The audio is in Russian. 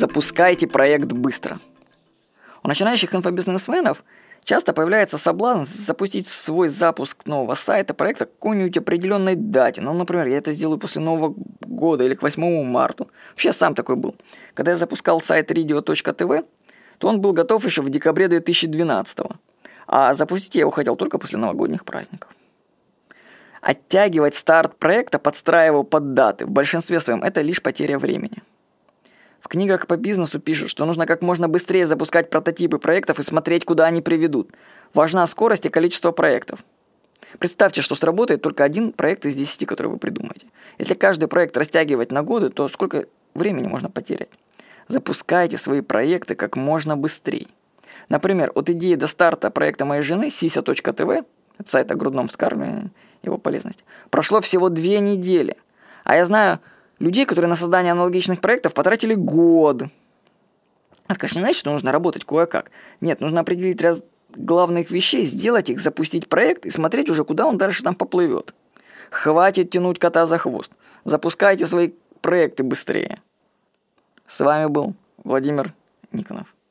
Запускайте проект быстро. У начинающих инфобизнесменов часто появляется соблазн запустить свой запуск нового сайта, проекта к какой-нибудь определенной дате. Ну, например, я это сделаю после Нового года или к 8 марта. Вообще, сам такой был. Когда я запускал сайт radio.tv, то он был готов еще в декабре 2012 а запустить я его хотел только после новогодних праздников. Оттягивать старт проекта, подстраивая под даты, в большинстве своем это лишь потеря времени. В книгах по бизнесу пишут, что нужно как можно быстрее запускать прототипы проектов и смотреть, куда они приведут. Важна скорость и количество проектов. Представьте, что сработает только один проект из десяти, который вы придумаете. Если каждый проект растягивать на годы, то сколько времени можно потерять? Запускайте свои проекты как можно быстрее. Например, от идеи до старта проекта моей жены sisa.tv, это сайт о грудном вскармливании, его полезность, прошло всего две недели. А я знаю людей, которые на создание аналогичных проектов потратили год. Это, конечно, не значит, что нужно работать кое-как. Нет, нужно определить ряд главных вещей, сделать их, запустить проект и смотреть уже, куда он дальше там поплывет. Хватит тянуть кота за хвост. Запускайте свои проекты быстрее. С вами был Владимир Никонов.